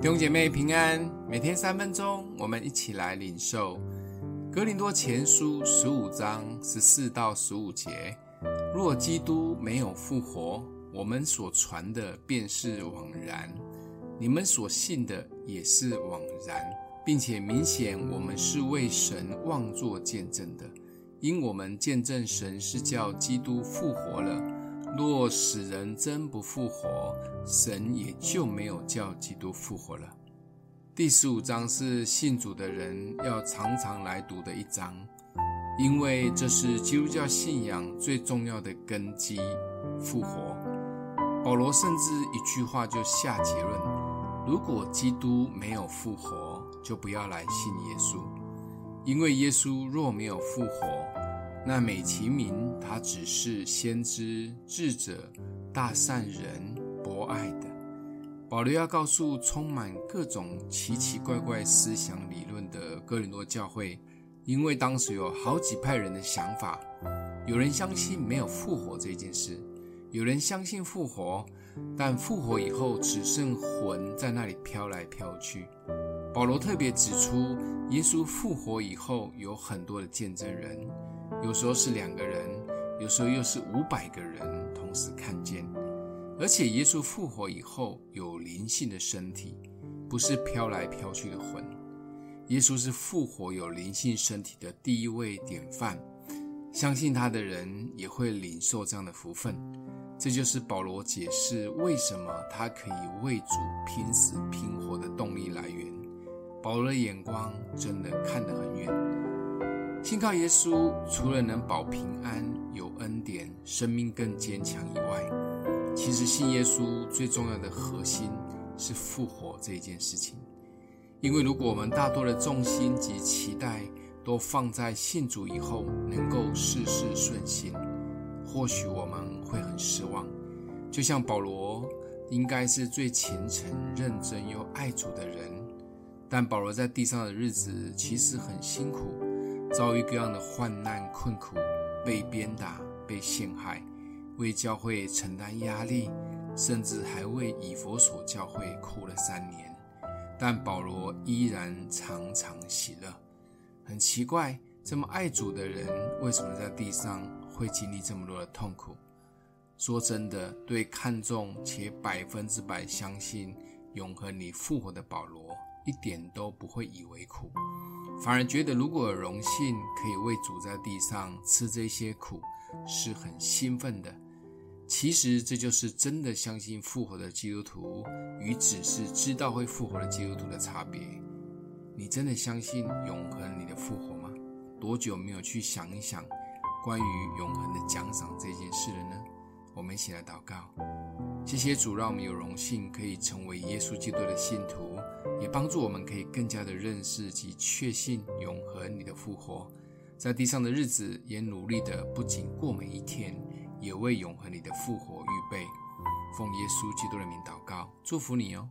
弟兄姐妹平安，每天三分钟，我们一起来领受《哥林多前书》十五章十四到十五节。若基督没有复活，我们所传的便是枉然，你们所信的也是枉然，并且明显我们是为神妄作见证的，因我们见证神是叫基督复活了。若死人真不复活，神也就没有叫基督复活了。第十五章是信主的人要常常来读的一章，因为这是基督教信仰最重要的根基——复活。保罗甚至一句话就下结论：如果基督没有复活，就不要来信耶稣，因为耶稣若没有复活。那美其名，他只是先知、智者、大善人、博爱的。保罗要告诉充满各种奇奇怪怪思想理论的哥林多教会，因为当时有好几派人的想法，有人相信没有复活这件事，有人相信复活，但复活以后只剩魂在那里飘来飘去。保罗特别指出，耶稣复活以后有很多的见证人。有时候是两个人，有时候又是五百个人同时看见，而且耶稣复活以后有灵性的身体，不是飘来飘去的魂。耶稣是复活有灵性身体的第一位典范，相信他的人也会领受这样的福分。这就是保罗解释为什么他可以为主拼死拼活的动力来源。保罗的眼光真的看得很远。信靠耶稣，除了能保平安、有恩典、生命更坚强以外，其实信耶稣最重要的核心是复活这一件事情。因为如果我们大多的重心及期待都放在信主以后能够事事顺心，或许我们会很失望。就像保罗应该是最虔诚、认真又爱主的人，但保罗在地上的日子其实很辛苦。遭遇各样的患难困苦，被鞭打、被陷害，为教会承担压力，甚至还为以弗所教会哭了三年。但保罗依然常常喜乐。很奇怪，这么爱主的人，为什么在地上会经历这么多的痛苦？说真的，对看重且百分之百相信永恒你复活的保罗，一点都不会以为苦。反而觉得，如果有荣幸可以为主在地上吃这些苦，是很兴奋的。其实这就是真的相信复活的基督徒与只是知道会复活的基督徒的差别。你真的相信永恒你的复活吗？多久没有去想一想关于永恒的奖赏这件事了呢？我们一起来祷告，谢谢主，让我们有荣幸可以成为耶稣基督的信徒，也帮助我们可以更加的认识及确信永恒你的复活。在地上的日子，也努力的不仅过每一天，也为永恒你的复活预备。奉耶稣基督的名祷告，祝福你哦。